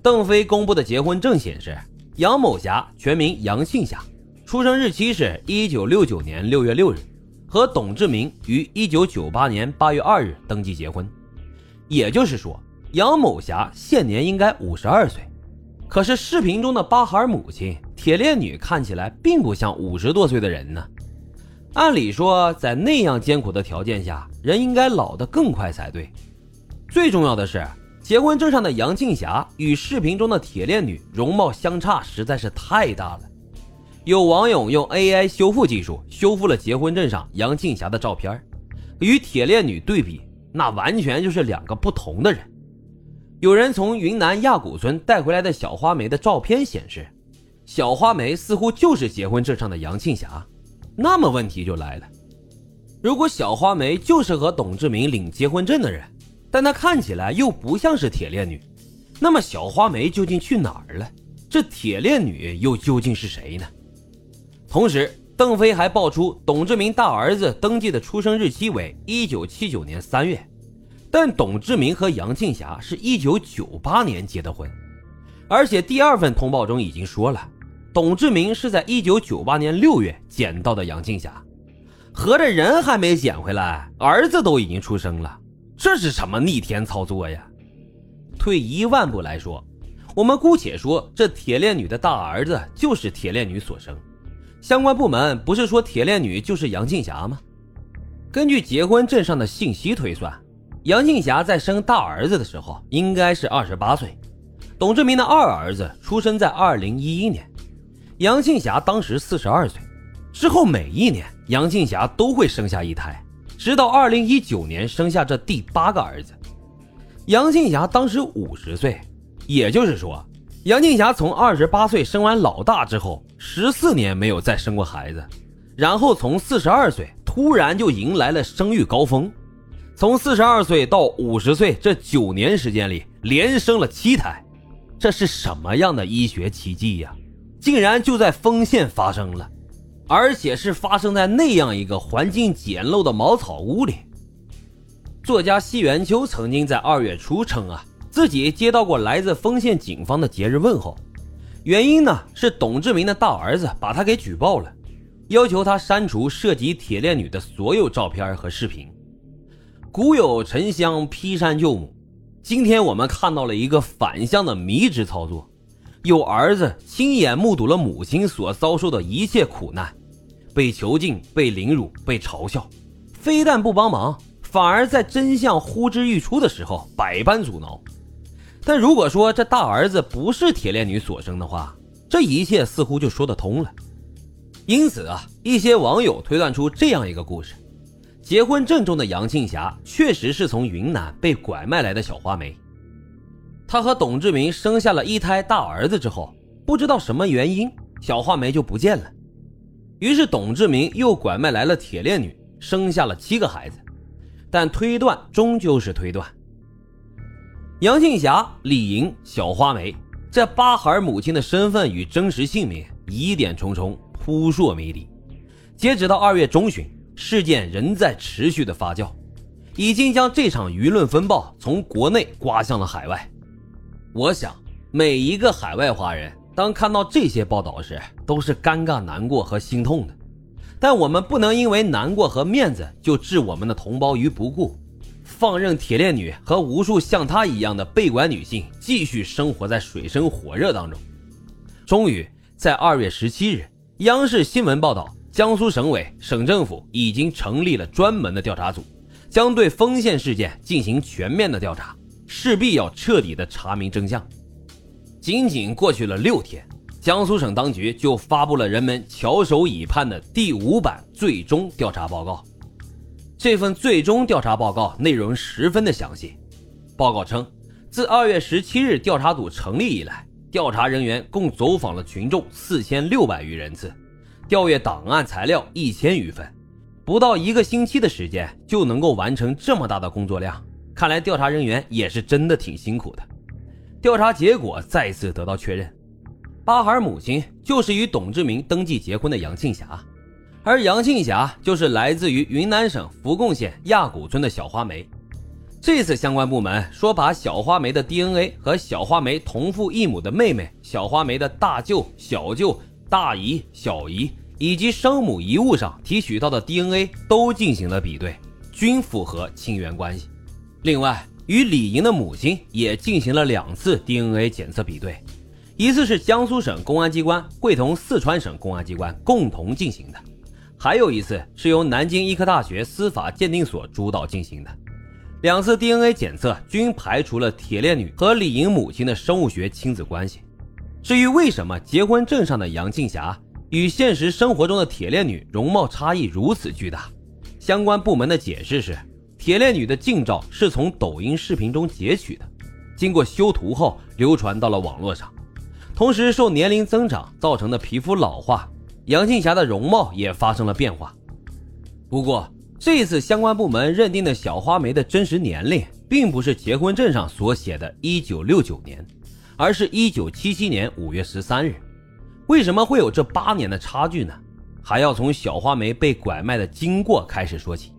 邓飞公布的结婚证显示，杨某霞全名杨庆霞，出生日期是一九六九年六月六日，和董志明于一九九八年八月二日登记结婚。也就是说，杨某霞现年应该五十二岁。可是视频中的巴孩母亲铁链女看起来并不像五十多岁的人呢。按理说，在那样艰苦的条件下，人应该老得更快才对。最重要的是。结婚证上的杨庆霞与视频中的铁链女容貌相差实在是太大了。有网友用 AI 修复技术修复了结婚证上杨庆霞的照片，与铁链女对比，那完全就是两个不同的人。有人从云南亚古村带回来的小花梅的照片显示，小花梅似乎就是结婚证上的杨庆霞。那么问题就来了，如果小花梅就是和董志明领结婚证的人？但她看起来又不像是铁链女，那么小花梅究竟去哪儿了？这铁链女又究竟是谁呢？同时，邓飞还爆出董志明大儿子登记的出生日期为一九七九年三月，但董志明和杨庆霞是一九九八年结的婚，而且第二份通报中已经说了，董志明是在一九九八年六月捡到的杨庆霞，合着人还没捡回来，儿子都已经出生了。这是什么逆天操作呀？退一万步来说，我们姑且说这铁链女的大儿子就是铁链女所生，相关部门不是说铁链女就是杨庆霞吗？根据结婚证上的信息推算，杨庆霞在生大儿子的时候应该是二十八岁，董志明的二儿子出生在二零一一年，杨庆霞当时四十二岁，之后每一年杨庆霞都会生下一胎。直到二零一九年生下这第八个儿子，杨庆霞当时五十岁，也就是说，杨庆霞从二十八岁生完老大之后，十四年没有再生过孩子，然后从四十二岁突然就迎来了生育高峰，从四十二岁到五十岁这九年时间里连生了七胎，这是什么样的医学奇迹呀？竟然就在丰县发生了。而且是发生在那样一个环境简陋的茅草屋里。作家西元秋曾经在二月初称啊，自己接到过来自丰县警方的节日问候，原因呢是董志明的大儿子把他给举报了，要求他删除涉及铁链女的所有照片和视频。古有沉香劈山救母，今天我们看到了一个反向的迷之操作，有儿子亲眼目睹了母亲所遭受的一切苦难。被囚禁、被凌辱、被嘲笑，非但不帮忙，反而在真相呼之欲出的时候百般阻挠。但如果说这大儿子不是铁链女所生的话，这一切似乎就说得通了。因此啊，一些网友推断出这样一个故事：结婚证中的杨庆霞确实是从云南被拐卖来的小花梅。她和董志明生下了一胎大儿子之后，不知道什么原因，小花梅就不见了。于是，董志明又拐卖来了铁链女，生下了七个孩子。但推断终究是推断。杨庆霞、李莹、小花梅这八孩母亲的身份与真实姓名疑点重重，扑朔迷离。截止到二月中旬，事件仍在持续的发酵，已经将这场舆论风暴从国内刮向了海外。我想，每一个海外华人。当看到这些报道时，都是尴尬、难过和心痛的。但我们不能因为难过和面子就置我们的同胞于不顾，放任铁链女和无数像她一样的被拐女性继续生活在水深火热当中。终于在二月十七日，央视新闻报道，江苏省委、省政府已经成立了专门的调查组，将对丰县事件进行全面的调查，势必要彻底的查明真相。仅仅过去了六天，江苏省当局就发布了人们翘首以盼的第五版最终调查报告。这份最终调查报告内容十分的详细。报告称，自二月十七日调查组成立以来，调查人员共走访了群众四千六百余人次，调阅档案材料一千余份，不到一个星期的时间就能够完成这么大的工作量，看来调查人员也是真的挺辛苦的。调查结果再次得到确认，巴孩母亲就是与董志明登记结婚的杨庆霞，而杨庆霞就是来自于云南省扶贡县亚古村的小花梅。这次相关部门说，把小花梅的 DNA 和小花梅同父异母的妹妹小花梅的大舅、小舅、大姨、小姨以及生母遗物上提取到的 DNA 都进行了比对，均符合亲缘关系。另外，与李莹的母亲也进行了两次 DNA 检测比对，一次是江苏省公安机关会同四川省公安机关共同进行的，还有一次是由南京医科大学司法鉴定所主导进行的。两次 DNA 检测均排除了铁链女和李莹母亲的生物学亲子关系。至于为什么结婚证上的杨庆霞与现实生活中的铁链女容貌差异如此巨大，相关部门的解释是，铁链女的近照是从抖音视频中截取的，经过修图后流传到了网络上。同时，受年龄增长造成的皮肤老化，杨庆霞的容貌也发生了变化。不过，这次相关部门认定的小花梅的真实年龄，并不是结婚证上所写的1969年，而是一九七七年五月十三日。为什么会有这八年的差距呢？还要从小花梅被拐卖的经过开始说起。